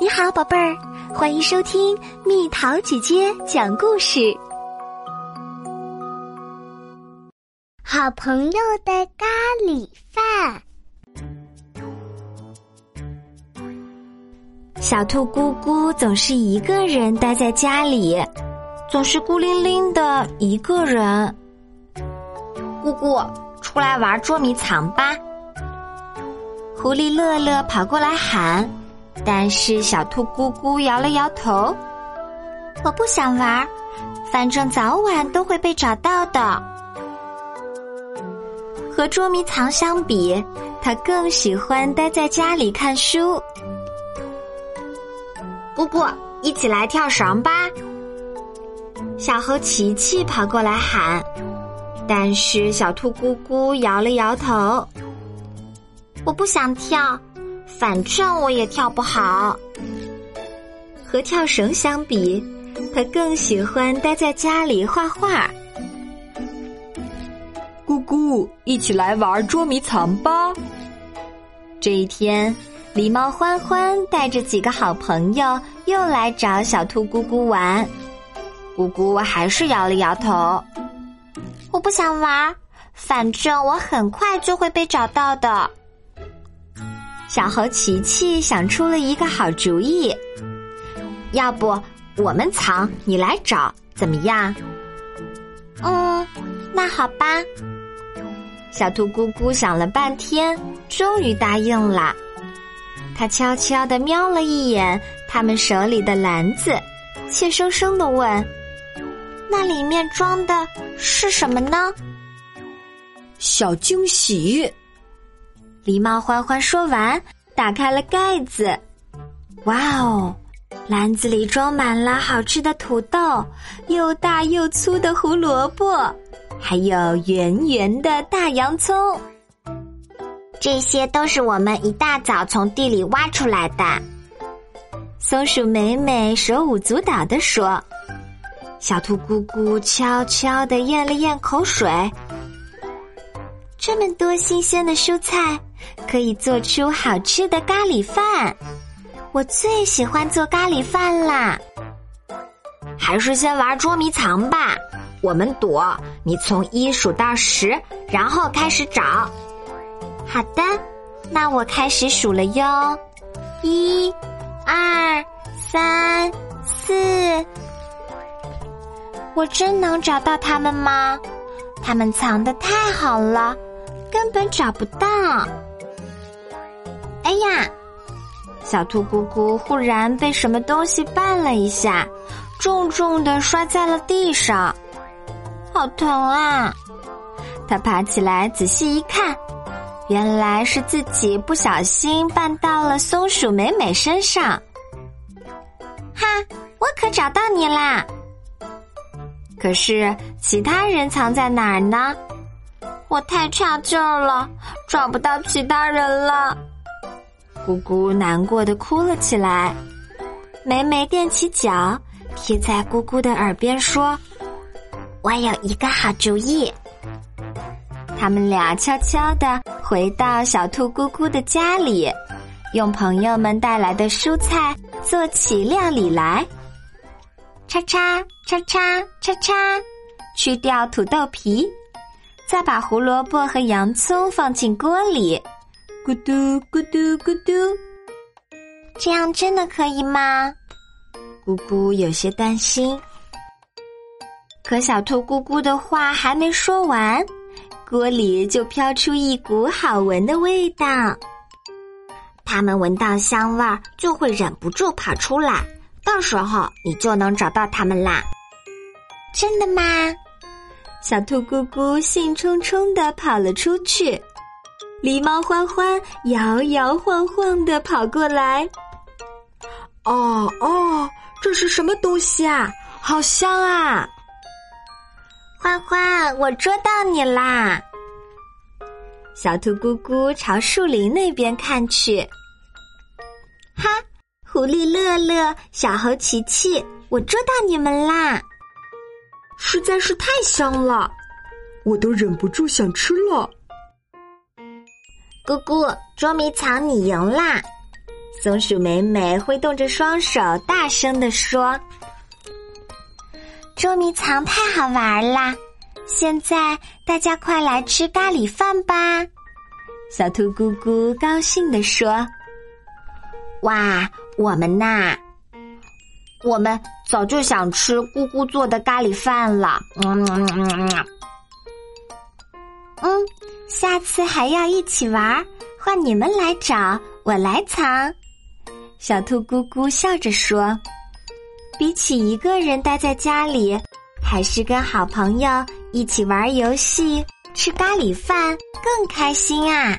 你好，宝贝儿，欢迎收听蜜桃姐姐讲故事。好朋友的咖喱饭。小兔姑姑总是一个人待在家里，总是孤零零的一个人。姑姑，出来玩捉迷藏吧！狐狸乐乐跑过来喊。但是小兔姑姑摇了摇头，我不想玩，反正早晚都会被找到的。和捉迷藏相比，他更喜欢待在家里看书。姑姑，一起来跳绳吧！小猴琪琪跑过来喊，但是小兔姑姑摇了摇头，我不想跳。反正我也跳不好。和跳绳相比，他更喜欢待在家里画画。姑姑，一起来玩捉迷藏吧！这一天，狸猫欢欢带着几个好朋友又来找小兔姑姑玩。姑姑还是摇了摇头，我不想玩，反正我很快就会被找到的。小猴琪琪想出了一个好主意，要不我们藏，你来找，怎么样？嗯，那好吧。小兔咕咕想了半天，终于答应了。他悄悄的瞄了一眼他们手里的篮子，怯生生的问：“那里面装的是什么呢？”小惊喜。狸猫欢欢说完，打开了盖子。哇哦，篮子里装满了好吃的土豆，又大又粗的胡萝卜，还有圆圆的大洋葱。这些都是我们一大早从地里挖出来的。松鼠美美手舞足蹈地说：“小兔姑姑悄悄地咽了咽口水。这么多新鲜的蔬菜。”可以做出好吃的咖喱饭，我最喜欢做咖喱饭啦。还是先玩捉迷藏吧，我们躲，你从一数到十，然后开始找。好的，那我开始数了哟，一、二、三、四。我真能找到他们吗？他们藏的太好了，根本找不到。哎呀！小兔姑姑忽然被什么东西绊了一下，重重的摔在了地上，好疼啊！他爬起来仔细一看，原来是自己不小心绊到了松鼠美美身上。哈！我可找到你啦！可是其他人藏在哪儿呢？我太差劲儿了，找不到其他人了。姑姑难过的哭了起来，美美踮起脚，贴在姑姑的耳边说：“我有一个好主意。”他们俩悄悄的回到小兔姑姑的家里，用朋友们带来的蔬菜做起料理来。叉叉叉叉叉叉，去掉土豆皮，再把胡萝卜和洋葱放进锅里。咕嘟咕嘟咕嘟，这样真的可以吗？姑姑有些担心。可小兔咕咕的话还没说完，锅里就飘出一股好闻的味道。它们闻到香味儿就会忍不住跑出来，到时候你就能找到它们啦。真的吗？小兔咕咕兴冲冲的跑了出去。狸猫欢欢摇摇晃晃的跑过来，哦哦，这是什么东西啊？好香啊！欢欢，我捉到你啦！小兔咕咕朝树林那边看去，哈，狐狸乐乐、小猴琪琪，我捉到你们啦！实在是太香了，我都忍不住想吃了。姑姑，捉迷藏你赢啦！松鼠美美挥动着双手，大声地说：“捉迷藏太好玩啦！现在大家快来吃咖喱饭吧！”小兔姑姑高兴地说：“哇，我们呐，我们早就想吃姑姑做的咖喱饭了。”嗯。下次还要一起玩，换你们来找，我来藏。小兔咕咕笑着说：“比起一个人待在家里，还是跟好朋友一起玩游戏、吃咖喱饭更开心啊！”